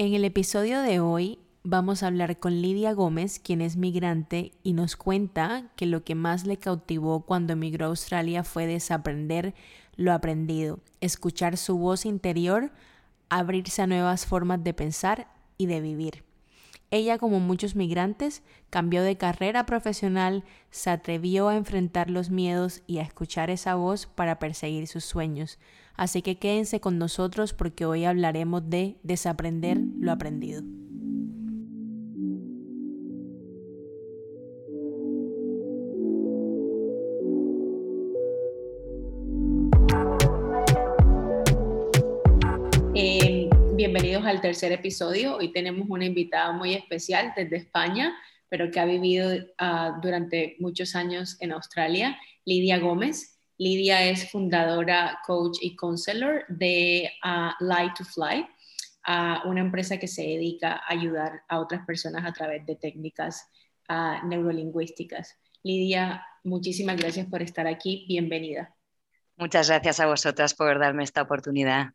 En el episodio de hoy vamos a hablar con Lidia Gómez, quien es migrante y nos cuenta que lo que más le cautivó cuando emigró a Australia fue desaprender lo aprendido, escuchar su voz interior, abrirse a nuevas formas de pensar y de vivir. Ella, como muchos migrantes, cambió de carrera profesional, se atrevió a enfrentar los miedos y a escuchar esa voz para perseguir sus sueños. Así que quédense con nosotros porque hoy hablaremos de desaprender lo aprendido. Bienvenidos al tercer episodio. Hoy tenemos una invitada muy especial desde España, pero que ha vivido ah, durante muchos años en Australia, Lidia Gómez. Lidia es fundadora, coach y counselor de uh, Light to Fly, una empresa que se dedica a ayudar a otras personas a través de técnicas neurolingüísticas. Lidia, muchísimas gracias por estar aquí. Bienvenida. Muchas gracias a vosotras por darme esta oportunidad.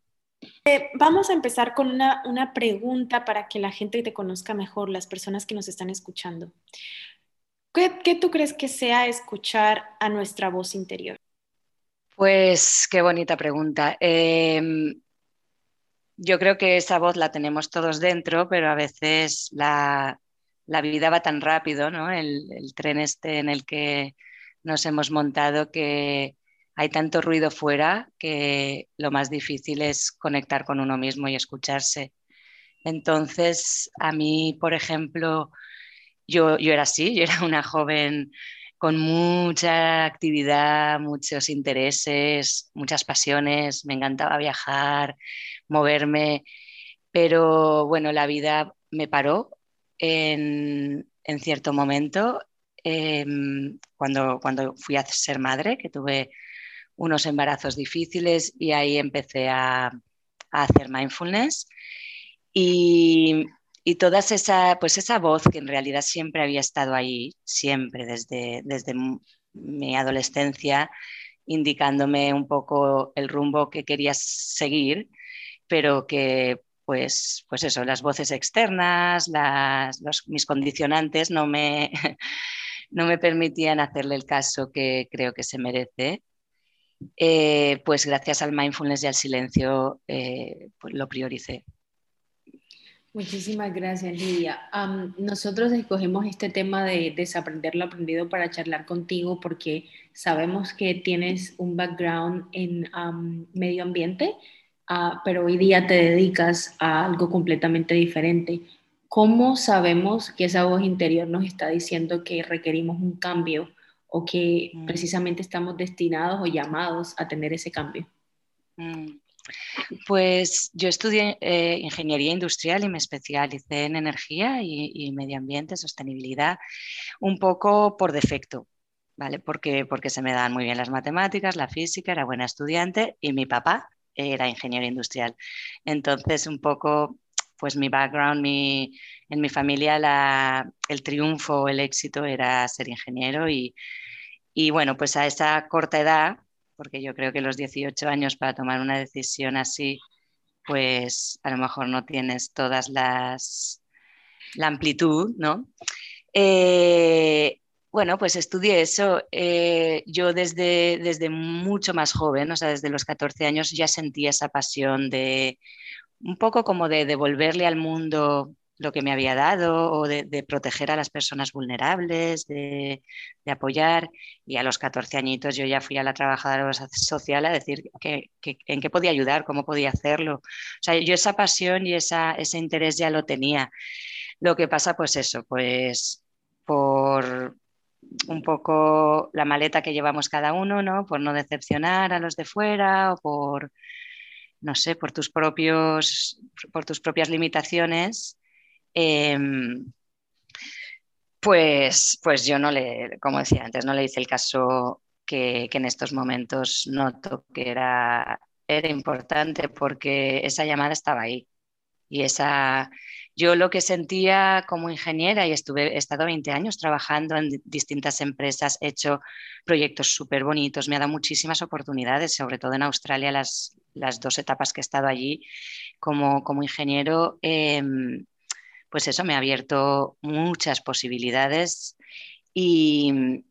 Eh, vamos a empezar con una, pregunta para que la gente te conozca mejor, las personas que nos están escuchando. ¿Qué, tú crees que sea escuchar a nuestra voz interior? Pues qué bonita pregunta. Em, yo creo que esa voz la tenemos todos dentro, pero a veces la, vida va tan rápido, ¿no? El, el, tren este en el que nos hemos montado que, hay tanto ruido fuera que lo más difícil es conectar con uno mismo y escucharse. Entonces, a mí, por ejemplo, yo, yo era así, yo era una joven con mucha actividad, muchos intereses, muchas pasiones, me encantaba viajar, moverme, pero bueno, la vida me paró en, cierto momento em, cuando, cuando fui a ser madre, que tuve unos embarazos difíciles y ahí empecé a, hacer mindfulness. Y, toda esa, pues esa voz que en realidad siempre había estado ahí, siempre desde, desde mi adolescencia, indicándome un poco el rumbo que quería seguir, pero que pues, pues eso, las voces externas, las, mis condicionantes no me, no me permitían hacerle el caso que creo que se merece eh, pues gracias al mindfulness y al silencio eh, pues lo prioricé. Muchísimas gracias, Lidia. nosotros escogemos este tema de desaprender lo aprendido para charlar contigo porque sabemos que tienes un background en medio ambiente, ah, pero hoy día te dedicas a algo completamente diferente. ¿Cómo sabemos que esa voz interior nos está diciendo que requerimos un cambio o que mm. precisamente estamos destinados o llamados a tener ese cambio? Mm. Pues yo estudié eh, ingeniería industrial y me especialicé en energía y, medio ambiente, sostenibilidad, un poco por defecto, ¿vale? Porque, porque se me dan muy bien las matemáticas, la física, era buena estudiante y mi papá era ingeniero industrial. Entonces, un poco, pues mi background, mi, en mi familia el triunfo, el éxito era ser ingeniero y, y bueno, pues a esa corta edad, porque yo creo que los 18 años para tomar una decisión así, pues a lo mejor no tienes todas las la amplitud, ¿no? Eh, bueno, pues estudié eso. Eh, yo desde, desde mucho más joven, o sea, desde los 14 años ya sentía esa pasión de un poco como de devolverle al mundo lo que me había dado o de, proteger a las personas vulnerables, de, apoyar. Y a los 14 añitos yo ya fui a la trabajadora social a decir que, en qué podía ayudar, cómo podía hacerlo. O sea, yo esa pasión y ese interés ya lo tenía. Lo que pasa, pues eso, pues por un poco la maleta que llevamos cada uno, ¿no? Por no decepcionar a los de fuera o por, no sé, por tus propios, por tus propias limitaciones, Em, pues, pues yo no le, como decía antes, no le hice el caso que, en estos momentos noto que era, era importante porque esa llamada estaba ahí. Y esa, yo lo que sentía como ingeniera, y estuve, he estado 20 años trabajando en distintas empresas, he hecho proyectos súper bonitos, me ha dado muchísimas oportunidades, sobre todo en Australia, las, las dos etapas que he estado allí, como, como ingeniero, em, pues eso me ha abierto muchas posibilidades, y,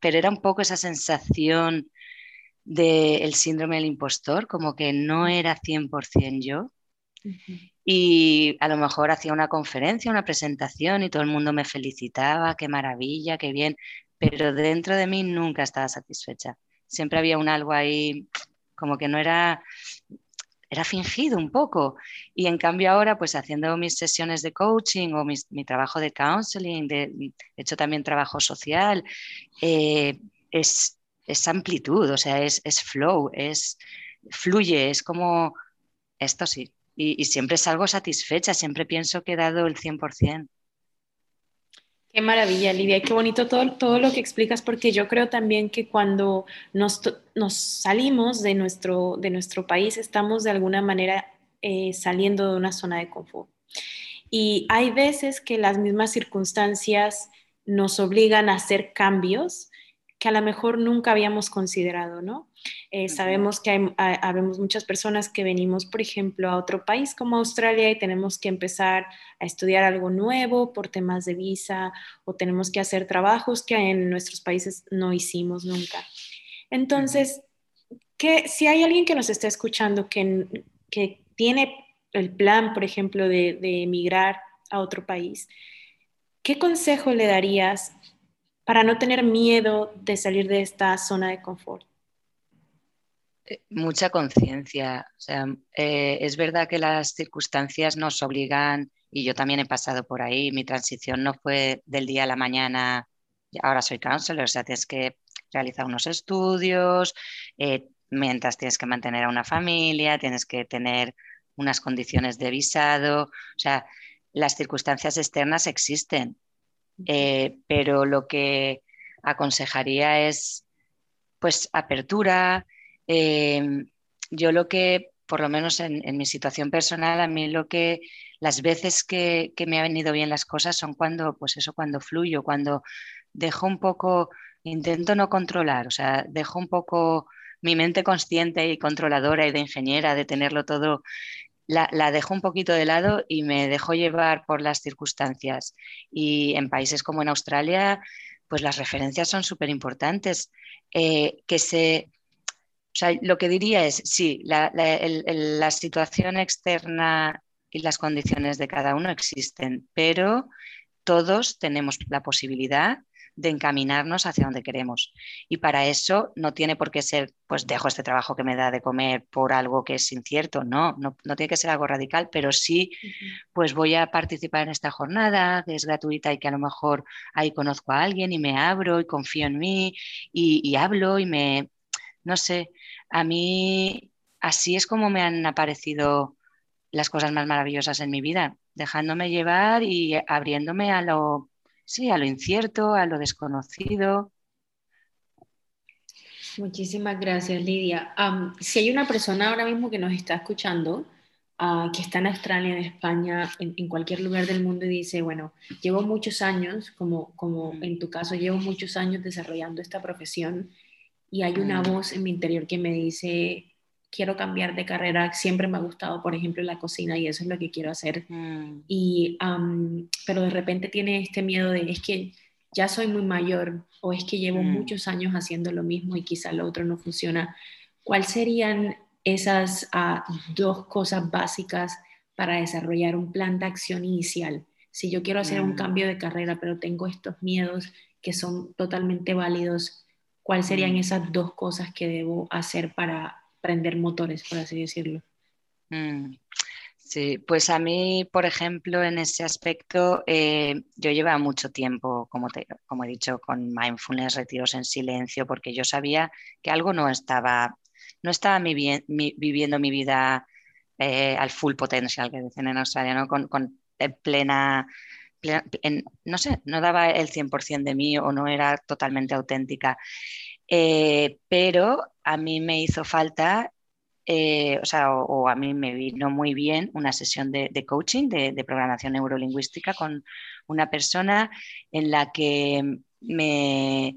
pero era un poco esa sensación del síndrome del impostor, como que no era 100% yo. Y a lo mejor hacía una conferencia, una presentación y todo el mundo me felicitaba, qué maravilla, qué bien, pero dentro de mí nunca estaba satisfecha. Siempre había un algo ahí como que no era, era fingido un poco. Y en cambio ahora, pues haciendo mis sesiones de coaching o mi trabajo de counseling, de, hecho también trabajo social, eh, es, es, amplitud, o sea, es, es flow, es fluye, es como, esto sí. Y, y siempre salgo satisfecha, siempre pienso que he dado el 100%. Qué maravilla, Lidia, qué bonito todo, todo lo que explicas, porque yo creo también que cuando nos, nos salimos de nuestro, de nuestro país, estamos de alguna manera eh, saliendo de una zona de confort. Y hay veces que las mismas circunstancias nos obligan a hacer cambios que a lo mejor nunca habíamos considerado, ¿no? Eh, sabemos que hay, habemos muchas personas que venimos, por ejemplo, a otro país como Australia y tenemos que empezar a estudiar algo nuevo por temas de visa o tenemos que hacer trabajos que en nuestros países no hicimos nunca. Entonces, que, si hay alguien que nos está escuchando que, que tiene el plan, por ejemplo, de, de emigrar a otro país, ¿qué consejo le darías para no tener miedo de salir de esta zona de confort? Mucha conciencia. O sea, eh, es verdad que las circunstancias nos obligan, y yo también he pasado por ahí, mi transición no fue del día a la mañana, ahora soy counselor, o sea, tienes que realizar unos estudios, eh, mientras tienes que mantener a una familia, tienes que tener unas condiciones de visado, o sea, las circunstancias externas existen, eh, pero lo que aconsejaría es pues apertura. Em, yo lo que, por lo menos en, mi situación personal, a mí lo que las veces que, me han venido bien las cosas son cuando, pues eso, cuando fluyo, cuando dejo un poco, intento no controlar, o sea, dejo un poco mi mente consciente y controladora y de ingeniera, de tenerlo todo la, dejo un poquito de lado y me dejo llevar por las circunstancias. Y en países como en Australia, pues las referencias son súper importantes. Eh, que se, sea, lo que diría es, sí, la, la situación externa y las condiciones de cada uno existen, pero todos tenemos la posibilidad de encaminarnos hacia donde queremos. Y para eso no tiene por qué ser, pues dejo este trabajo que me da de comer por algo que es incierto, no, no, tiene que ser algo radical, pero sí, pues voy a participar en esta jornada que es gratuita y que a lo mejor ahí conozco a alguien y me abro y confío en mí y, y hablo y me, no sé, a mí así es como me han aparecido las cosas más maravillosas en mi vida, dejándome llevar y abriéndome a lo sí, a lo incierto, a lo desconocido. Muchísimas gracias, Lidia. si hay una persona ahora mismo que nos está escuchando, ah, que está en Australia, en España, en, cualquier lugar del mundo y dice, bueno, llevo muchos años, como, como mm. en tu caso, llevo muchos años desarrollando esta profesión y hay una mm. voz en mi interior que me dice, quiero cambiar de carrera, siempre me ha gustado, por ejemplo, la cocina y eso es lo que quiero hacer. Mm. Y, pero de repente tiene este miedo de, es que ya soy muy mayor o es que llevo mm. muchos años haciendo lo mismo y quizá lo otro no funciona. ¿Cuáles serían esas ah, dos cosas básicas para desarrollar un plan de acción inicial? Si yo quiero hacer un cambio de carrera, pero tengo estos miedos que son totalmente válidos, ¿cuáles serían esas dos cosas que debo hacer para prender motores, por así decirlo. Mm, sí, pues a mí, por ejemplo, en ese aspecto, eh, yo llevaba mucho tiempo, como, como he dicho, con mindfulness, retiros en silencio, porque yo sabía que algo no estaba, no estaba viviendo mi vida eh, al full potential, que dicen en Australia, ¿no? con, plena, no sé, no daba el 100% de mí o no era totalmente auténtica. Eh, pero a mí me hizo falta, eh, o sea, o, a mí me vino muy bien una sesión de, coaching, de, programación neurolingüística con una persona en la que me,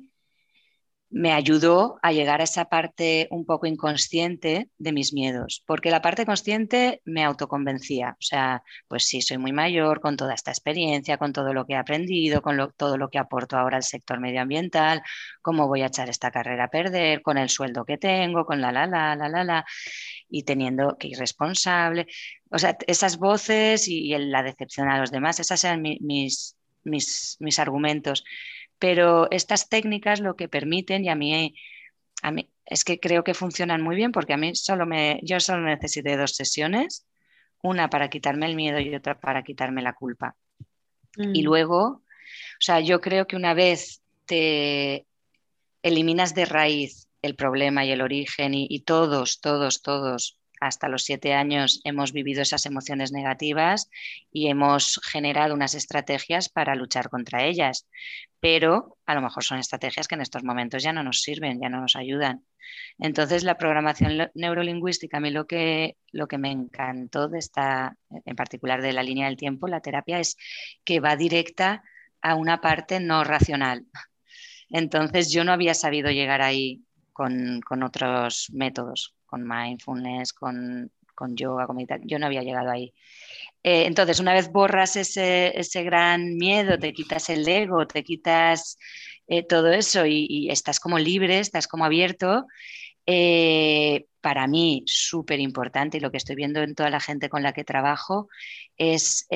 me ayudó a llegar a esa parte un poco inconsciente de mis miedos, porque la parte consciente me autoconvencía, o sea, pues sí, soy muy mayor, con toda esta experiencia, con todo lo que he aprendido, con todo lo que aporto ahora al sector medioambiental, cómo voy a echar esta carrera a perder, con el sueldo que tengo, con la, la, la, la, la, y teniendo que ir responsable, o sea, esas voces y, la decepción a los demás, esas eran mis, mis, mis argumentos pero estas técnicas lo que permiten, y a mí, a mí es que creo que funcionan muy bien porque a mí solo me, yo solo necesité dos sesiones, una para quitarme el miedo y otra para quitarme la culpa. Y mm. luego, o sea, yo creo que una vez te eliminas de raíz el problema y el origen y, y todos, todos, todos hasta los siete años hemos vivido esas emociones negativas y hemos generado unas estrategias para luchar contra ellas. Pero a lo mejor son estrategias que en estos momentos ya no nos sirven, ya no nos ayudan. Entonces, la programación neurolingüística, a mí lo que, lo que me encantó de esta, en particular de la línea del tiempo, la terapia, es que va directa a una parte no racional. Entonces, yo no había sabido llegar ahí con, con otros métodos con mindfulness, con, yoga, con meditación. Yo no había llegado ahí. Eh, entonces, una vez borras ese, gran miedo, te quitas el ego, te quitas eh, todo eso y, estás como libre, estás como abierto, eh, para mí súper importante y lo que estoy viendo en toda la gente con la que trabajo es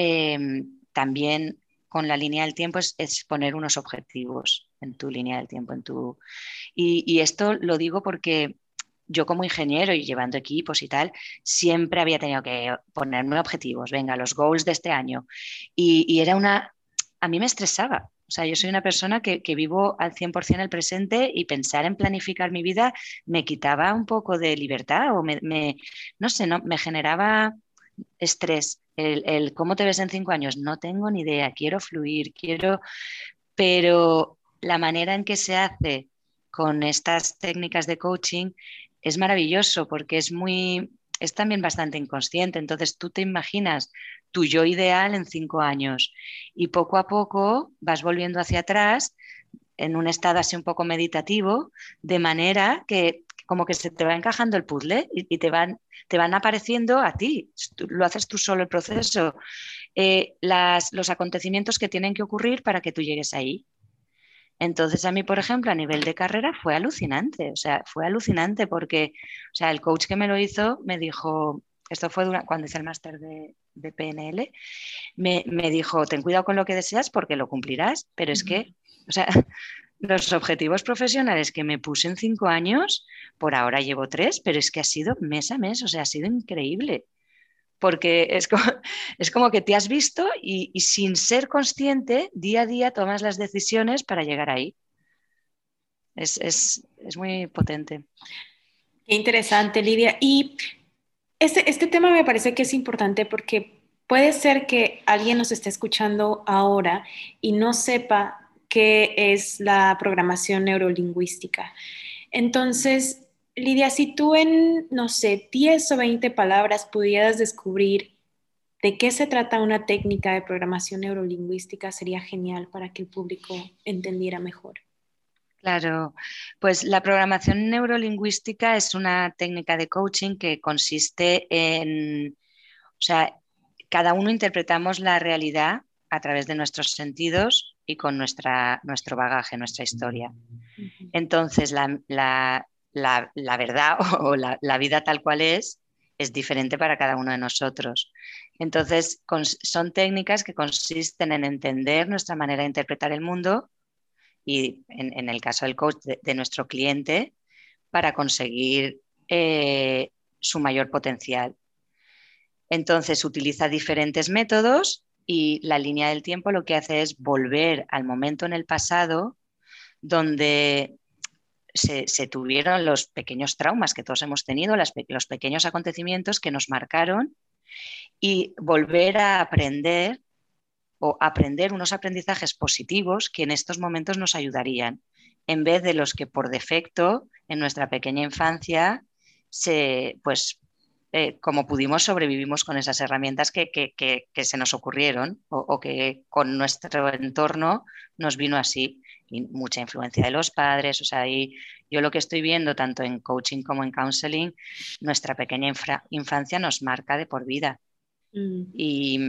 también con la línea del tiempo es, poner unos objetivos en tu línea del tiempo. En tu... y esto lo digo porque yo como ingeniero y llevando equipos y tal, siempre había tenido que ponerme objetivos, venga, los goals de este año. Y, era una, a mí me estresaba. O sea, yo soy una persona que, vivo al 100% el presente y pensar en planificar mi vida me quitaba un poco de libertad o me, no sé, no, me generaba estrés. El, el, cómo te ves en cinco años, no tengo ni idea, quiero fluir, quiero, pero la manera en que se hace con estas técnicas de coaching es maravilloso porque es muy, es también bastante inconsciente. Entonces tú te imaginas tu yo ideal en cinco años y poco a poco vas volviendo hacia atrás en un estado así un poco meditativo, de manera que como que se te va encajando el puzzle y, te, van, te van apareciendo a ti. Lo haces tú solo el proceso. Eh, las, los acontecimientos que tienen que ocurrir para que tú llegues ahí. Entonces a mí, por ejemplo, a nivel de carrera fue alucinante, o sea, fue alucinante porque, o sea, el coach que me lo hizo me dijo, esto fue cuando hice el máster de, PNL, me, dijo, ten cuidado con lo que deseas porque lo cumplirás, pero es que, o sea, los objetivos profesionales que me puse en cinco años, por ahora llevo tres, pero es que ha sido mes a mes, o sea, ha sido increíble porque es como, es como que te has visto y, sin ser consciente, día a día tomas las decisiones para llegar ahí. Es, muy potente. Qué interesante, Lidia. Y este, este tema me parece que es importante porque puede ser que alguien nos esté escuchando ahora y no sepa qué es la programación neurolingüística. Entonces, Lidia, si tú en, no sé, 10 o 20 palabras pudieras descubrir de qué se trata una técnica de programación neurolingüística, sería genial para que el público entendiera mejor. Claro, pues la programación neurolingüística es una técnica de coaching que consiste en, o sea, cada uno interpretamos la realidad a través de nuestros sentidos y con nuestra, nuestro bagaje, nuestra historia. Entonces, la, la, verdad o la, vida tal cual es es diferente para cada uno de nosotros. Entonces, son técnicas que consisten en entender nuestra manera de interpretar el mundo y, en, el caso del coach, de, nuestro cliente, para conseguir eh, su mayor potencial. Entonces, utiliza diferentes métodos y la línea del tiempo lo que hace es volver al momento en el pasado donde se, tuvieron los pequeños traumas que todos hemos tenido, los pequeños acontecimientos que nos marcaron y volver a aprender o aprender unos aprendizajes positivos que en estos momentos nos ayudarían, en vez de los que por defecto en nuestra pequeña infancia se, pues, eh, como pudimos sobrevivimos con esas herramientas que, se nos ocurrieron o, que con nuestro entorno nos vino así. mucha influencia de los padres, o sea, ahí yo lo que estoy viendo tanto en coaching como en counseling, nuestra pequeña infancia nos marca de por vida. Mm. Y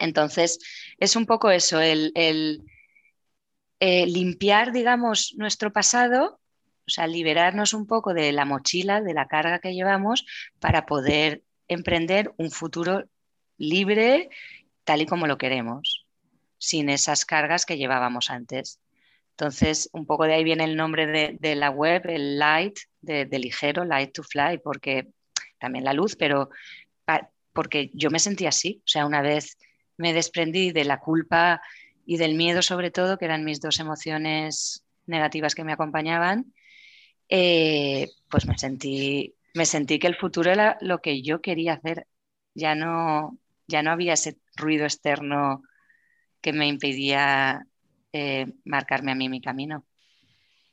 entonces es un poco eso, el, eh, limpiar, digamos, nuestro pasado, o sea, liberarnos un poco de la mochila, de la carga que llevamos para poder emprender un futuro libre tal y como lo queremos, sin esas cargas que llevábamos antes. Entonces, un poco de ahí viene el nombre de, la web, el light, de, ligero, light to fly, porque también la luz, pero porque yo me sentí así. O sea, una vez me desprendí de la culpa y del miedo sobre todo, que eran mis dos emociones negativas que me acompañaban, eh, pues me sentí, me sentí que el futuro era lo que yo quería hacer. Ya no, ya no había ese ruido externo que me impedía eh, marcarme a mí mi camino.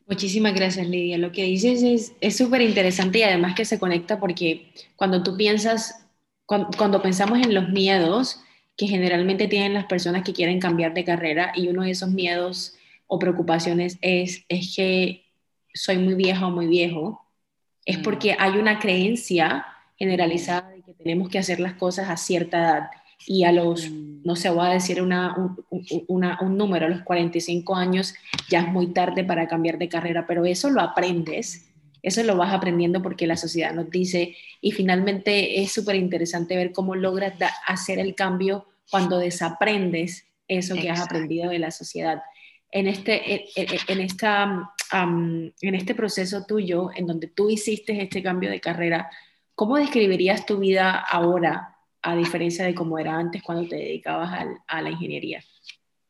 Muchísimas gracias, Lidia. Lo que dices es súper interesante y además que se conecta porque cuando tú piensas, cuando, pensamos en los miedos que generalmente tienen las personas que quieren cambiar de carrera y uno de esos miedos o preocupaciones es, es que soy muy vieja o muy viejo, es mm. porque hay una creencia generalizada de que tenemos que hacer las cosas a cierta edad y a los, mm. no sé, voy a decir una, un, número, a los 45 años ya es muy tarde para cambiar de carrera, pero eso lo aprendes, eso lo vas aprendiendo porque la sociedad nos dice y finalmente es súper interesante ver cómo logras hacer el cambio cuando desaprendes eso que has aprendido de la sociedad. En este, en, esta, en este proceso tuyo, en donde tú hiciste este cambio de carrera, ¿cómo describirías tu vida ahora a diferencia de cómo era antes cuando te dedicabas a la ingeniería.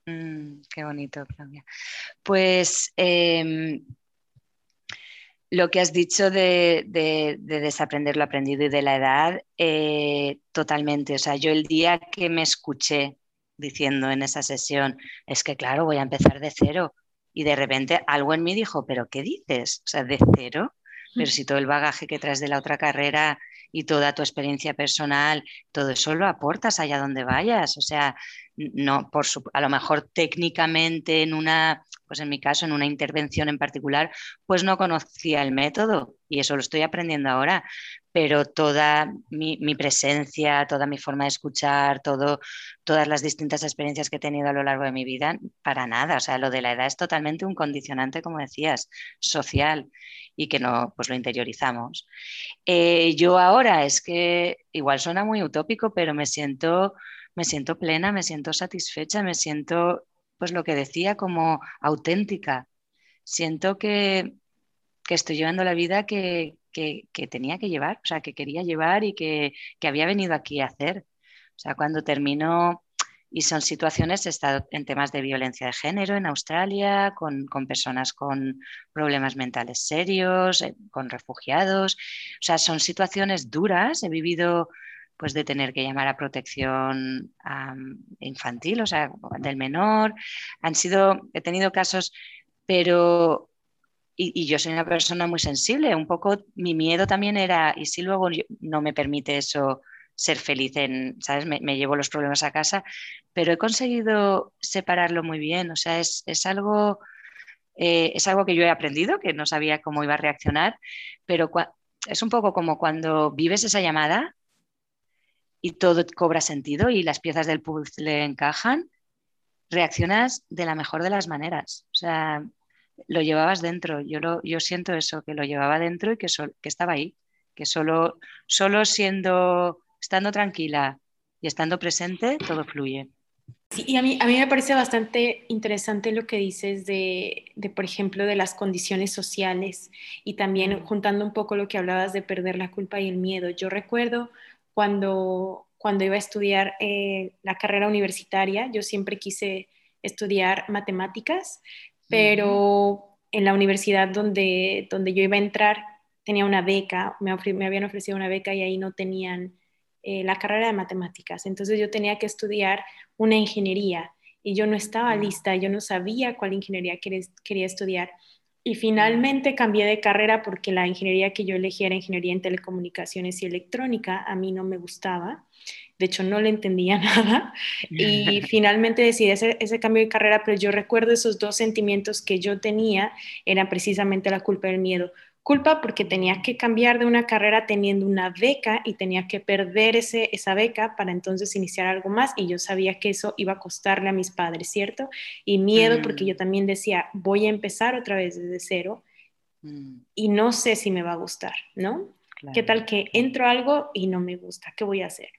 Mm, qué bonito, Claudia. Pues em, lo que has dicho de, desaprender lo aprendido y de la edad, eh, totalmente. O sea, yo el día que me escuché diciendo en esa sesión, es que claro, voy a empezar de cero. Y de repente algo en mí dijo, pero ¿qué dices? O sea, de cero. Pero si todo el bagaje que traes de la otra carrera y toda tu experiencia personal, todo eso lo aportas allá donde vayas. O sea, no, por a lo mejor técnicamente en una, pues en mi caso, en una intervención en particular, pues no conocía el método y eso lo estoy aprendiendo ahora, pero toda mi, presencia, toda mi forma de escuchar, todas las distintas experiencias que he tenido a lo largo de mi vida, para nada. O sea, lo de la edad es totalmente un condicionante, como decías, social y que no, pues lo interiorizamos. Eh, yo ahora es que igual suena muy utópico, pero me siento, me siento plena, me siento satisfecha, me siento, pues lo que decía, como auténtica. Siento que, que estoy llevando la vida que, que, tenía que llevar, o sea, que quería llevar y que, había venido aquí a hacer. O sea, cuando terminó, y son situaciones, he estado en temas de violencia de género en Australia, con, personas con problemas mentales serios, eh, con refugiados. O sea, son situaciones duras. He vivido pues de tener que llamar a protección infantil, o sea, del menor. Han sido, he tenido casos, pero y, yo soy una persona muy sensible, un poco mi miedo también era, ¿y si luego no me permite eso ser feliz en, ¿sabes? Me, llevo los problemas a casa, pero he conseguido separarlo muy bien, o sea, es, algo... Eh, es algo que yo he aprendido, que no sabía cómo iba a reaccionar, pero es un poco como cuando vives esa llamada y todo cobra sentido y las piezas del puzzle encajan, reaccionas de la mejor de las maneras. O sea, lo llevabas dentro. Yo, lo, yo siento eso, que lo llevaba dentro y que, que estaba ahí, que solo, solo siendo, estando tranquila y estando presente, todo fluye. Y a mí, a mí me parece bastante interesante lo que dices de, de, por ejemplo, de las condiciones sociales y también juntando un poco lo que hablabas de perder la culpa y el miedo. Yo recuerdo cuando, cuando iba a estudiar eh, la carrera universitaria, yo siempre quise estudiar matemáticas, pero en la universidad donde, donde yo iba a entrar tenía una beca, me, habían ofrecido una beca y ahí no tenían eh, la carrera de matemáticas. Entonces yo tenía que estudiar una ingeniería y yo no estaba lista, yo no sabía cuál ingeniería quería, estudiar. Y finalmente cambié de carrera porque la ingeniería que yo elegí era ingeniería en telecomunicaciones y electrónica, a mí no me gustaba. De hecho no le entendía nada y finalmente decidí hacer ese cambio de carrera, pero yo recuerdo esos dos sentimientos que yo tenía, eran precisamente la culpa y el miedo. Culpa porque tenía que cambiar de una carrera teniendo una beca y tenía que perder ese, esa beca para entonces iniciar algo más y yo sabía que eso iba a costarle a mis padres, ¿cierto? Y miedo porque mm. yo también decía, voy a empezar otra vez desde cero mm. y no sé si me va a gustar, ¿no? ¿Qué tal que entro algo y no me gusta? ¿Qué voy a hacer?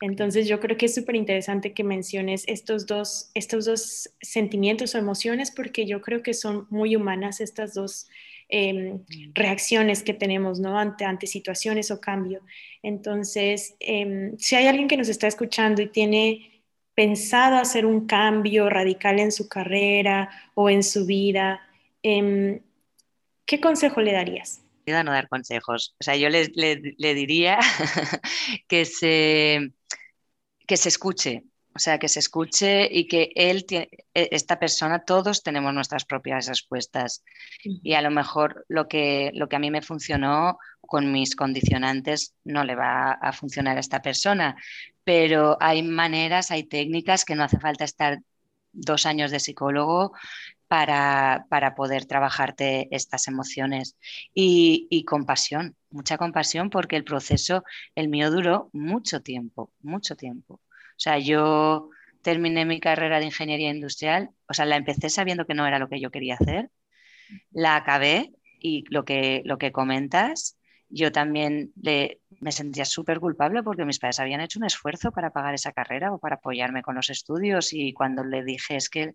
Entonces yo creo que es súper interesante que menciones estos dos, estos dos sentimientos o emociones porque yo creo que son muy humanas estas dos Em, reacciones que tenemos ¿no? ante, ante situaciones o cambio. Entonces, em, si hay alguien que nos está escuchando y tiene pensado hacer un cambio radical en su carrera o en su vida, em, ¿qué consejo le darías? No dar consejos. O sea, yo le, le diría que se, que se escuche, o sea, que se escuche y que él, e, esta persona, todos tenemos nuestras propias respuestas. Y a lo mejor lo que, lo que a mí me funcionó con mis condicionantes no le va a funcionar a esta persona. Pero hay maneras, hay técnicas que no hace falta estar dos años de psicólogo para, para poder trabajarte estas emociones. Y, y compasión, mucha compasión, porque el proceso, el mío duró mucho tiempo, mucho tiempo. O sea, yo terminé mi carrera de ingeniería industrial, o sea, la empecé sabiendo que no era lo que yo quería hacer, la acabé y lo que, lo que comentas, yo también le, me sentía súper culpable porque mis padres habían hecho un esfuerzo para pagar esa carrera o para apoyarme con los estudios y cuando le dije es que,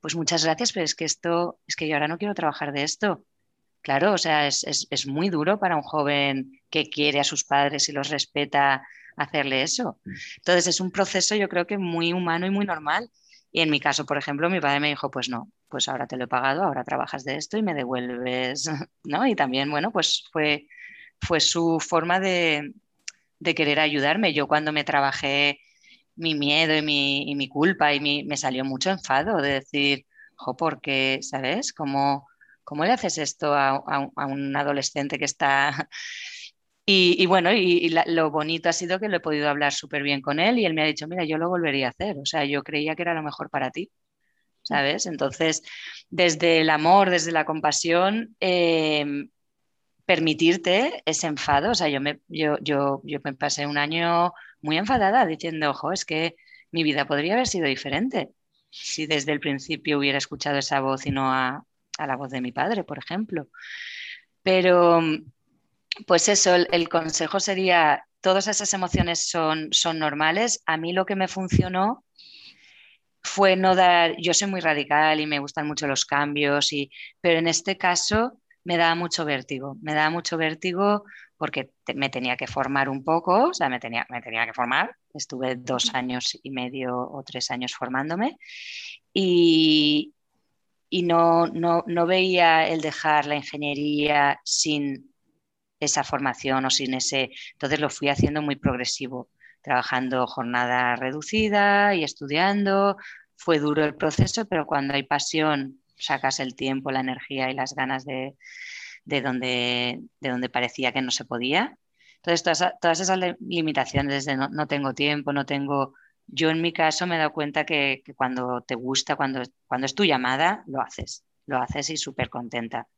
pues muchas gracias, pero es que esto, es que yo ahora no quiero trabajar de esto. Claro, o sea, es, es, es muy duro para un joven que quiere a sus padres y los respeta hacerle eso. Entonces es un proceso yo creo que muy humano y muy normal. Y en mi caso, por ejemplo, mi padre me dijo, pues no, pues ahora te lo he pagado, ahora trabajas de esto y me devuelves, ¿no? Y también, bueno, pues fue, fue su forma de, de querer ayudarme. Yo cuando me trabajé mi miedo y mi, y mi culpa y mi, me salió mucho enfado de decir, jo, porque, ¿sabes? ¿Cómo, ¿Cómo le haces esto a, un adolescente que está y, bueno, y, lo bonito ha sido que lo he podido hablar súper bien con él y él me ha dicho, mira, yo lo volvería a hacer, o sea, yo creía que era lo mejor para ti, ¿sabes? Entonces, desde el amor, desde la compasión, em, permitirte ese enfado, o sea, yo me, yo, yo, yo me pasé un año muy enfadada diciendo, ojo, es que mi vida podría haber sido diferente si desde el principio hubiera escuchado esa voz y no a, a la voz de mi padre, por ejemplo. Pero pues eso, el, consejo sería, todas esas emociones son, son normales. A mí lo que me funcionó fue no dar, yo soy muy radical y me gustan mucho los cambios, y, pero en este caso me daba mucho vértigo, me daba mucho vértigo porque me tenía que formar un poco, o sea, me tenía, me tenía que formar, estuve dos años y medio o tres años formándome y, y no, no, no veía el dejar la ingeniería sin esa formación o sin ese. Entonces lo fui haciendo muy progresivo, trabajando jornada reducida y estudiando. Fue duro el proceso, pero cuando hay pasión, sacas el tiempo, la energía y las ganas de, de, donde, de donde parecía que no se podía. Entonces, todas, todas esas limitaciones de no, no, tengo tiempo, no tengo... Yo en mi caso me he dado cuenta que, que cuando te gusta, cuando, cuando es tu llamada, lo haces, lo haces y súper contenta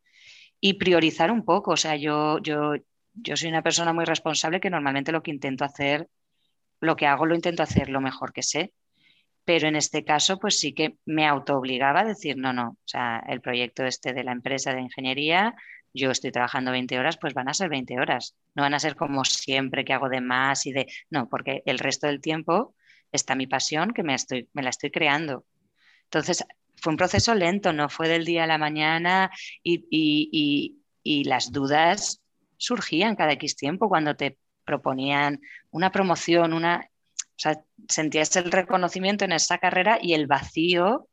y priorizar un poco. O sea, yo, yo, yo soy una persona muy responsable que normalmente lo que intento hacer, lo que hago lo intento hacer lo mejor que sé. Pero en este caso, pues sí que me autoobligaba a decir, no, no, o sea, el proyecto este de la empresa de ingeniería, yo estoy trabajando 20 horas, pues van a ser 20 horas. No van a ser como siempre que hago de más y de... No, porque el resto del tiempo está mi pasión que me, estoy, me la estoy creando. Entonces, fue un proceso lento, no fue del día a la mañana y, las dudas surgían cada X tiempo cuando te proponían una promoción, una, o sea, sentías el reconocimiento en esa carrera y el vacío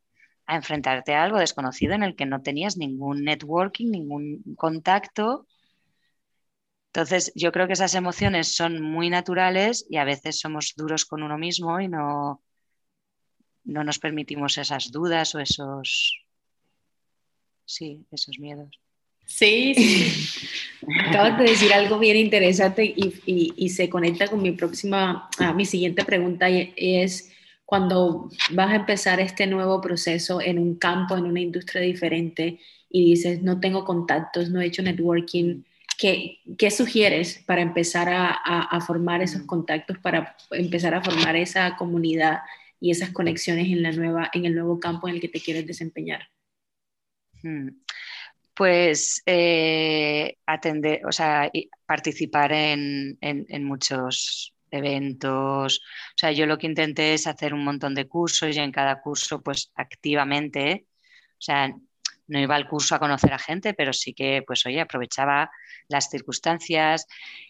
a enfrentarte a algo desconocido en el que no tenías ningún networking, ningún contacto. Entonces, yo creo que esas emociones son muy naturales y a veces somos duros con uno mismo y no, no nos permitimos esas dudas o esos, sí, esos miedos. Sí, sí. Acabas de decir algo bien interesante y, se conecta con mi próxima, mi siguiente pregunta y es cuando vas a empezar este nuevo proceso en un campo, en una industria diferente y dices, no tengo contactos, no he hecho networking, ¿qué, qué sugieres para empezar a, a, formar esos contactos, para empezar a formar esa comunidad y esas conexiones en, la nueva, en el nuevo campo en el que te quieres desempeñar? Pues eh, atender, o sea, participar en, muchos eventos. O sea, yo lo que intenté es hacer un montón de cursos y en cada curso, pues activamente, o sea, no iba al curso a conocer a gente, pero sí que, pues, oye, aprovechaba las circunstancias.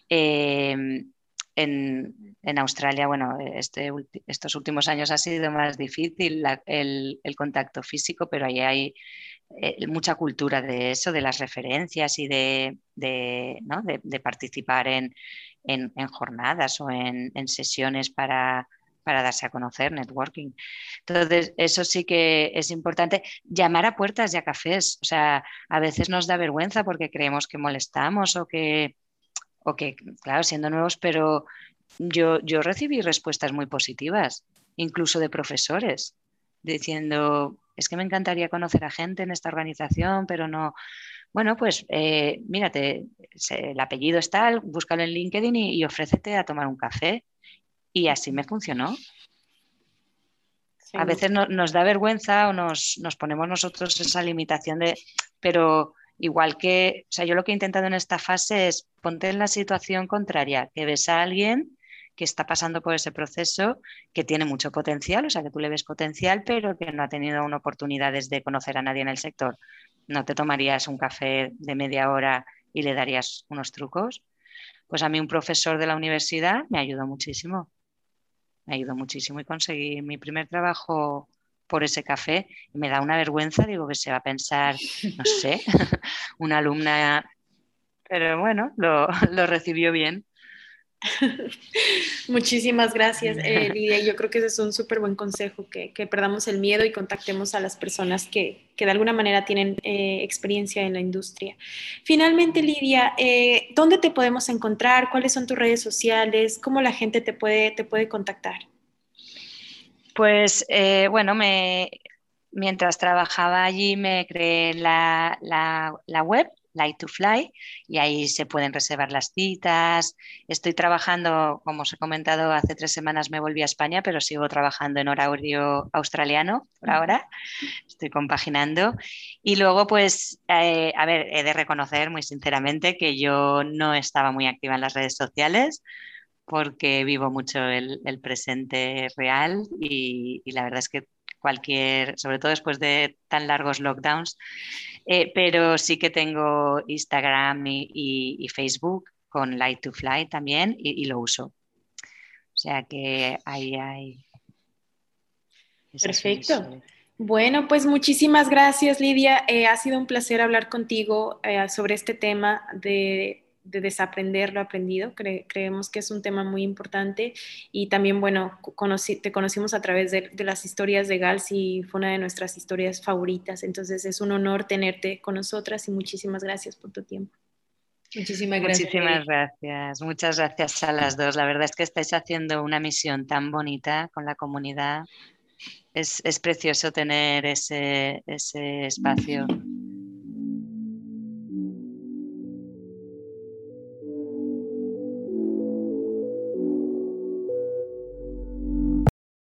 Em, en, Australia, bueno, este, estos últimos años ha sido más difícil el, el, contacto físico, pero ahí hay eh, mucha cultura de eso, de las referencias y de, participar en, jornadas o en, sesiones para, darse a conocer, networking. Entonces, eso sí que es importante. Llamar a puertas y a cafés. O sea, a veces nos da vergüenza porque creemos que molestamos o que, o que claro, siendo nuevos, pero yo, yo recibí respuestas muy positivas, incluso de profesores, diciendo, es que me encantaría conocer a gente en esta organización, pero no. Bueno, pues eh, mírate, el apellido es tal, búscalo en LinkedIn y, ofrécete a tomar un café. Y así me funcionó. A veces nos da vergüenza o nos, nos, ponemos nosotros esa limitación de, pero igual que, o sea, yo lo que he intentado en esta fase es ponte en la situación contraria, que ves a alguien que está pasando por ese proceso, que tiene mucho potencial, o sea, que tú le ves potencial, pero que no ha tenido una oportunidad de conocer a nadie en el sector. ¿No te tomarías un café de media hora y le darías unos trucos? Pues a mí un profesor de la universidad me ayudó muchísimo. Me ayudó muchísimo y conseguí mi primer trabajo por ese café. Y me da una vergüenza, digo que se va a pensar, no sé, una alumna, pero bueno, lo, lo recibió bien. Muchísimas gracias, eh, Lidia. Yo creo que ese es un súper buen consejo, que, perdamos el miedo y contactemos a las personas que, de alguna manera tienen eh, experiencia en la industria. Finalmente, Lidia, eh, ¿dónde te podemos encontrar? ¿Cuáles son tus redes sociales? ¿Cómo la gente te puede, te puede contactar? Pues bueno, me, mientras trabajaba allí me creé la, la web Light to Fly y ahí se pueden reservar las citas. Estoy trabajando, como os he comentado, hace tres semanas me volví a España, pero sigo trabajando en horario australiano por ahora. Estoy compaginando. Y luego, pues, eh, a ver, he de reconocer muy sinceramente que yo no estaba muy activa en las redes sociales porque vivo mucho el, presente real y la verdad es que cualquier, sobre todo después de tan largos lockdowns, eh, pero sí que tengo Instagram y, Facebook con Light to Fly también y, lo uso. O sea que ahí hay. Perfecto. Bueno, pues muchísimas gracias, Lidia. Eh, ha sido un placer hablar contigo eh, sobre este tema de de desaprender lo aprendido. creemos que es un tema muy importante y también, bueno, te conocimos a través de, las historias de Gals y fue una de nuestras historias favoritas. Entonces es un honor tenerte con nosotras y muchísimas gracias por tu tiempo. Muchísimas gracias. Muchísimas gracias. Muchas gracias a las dos. La verdad es que estáis haciendo una misión tan bonita con la comunidad. Es, es precioso tener ese, ese espacio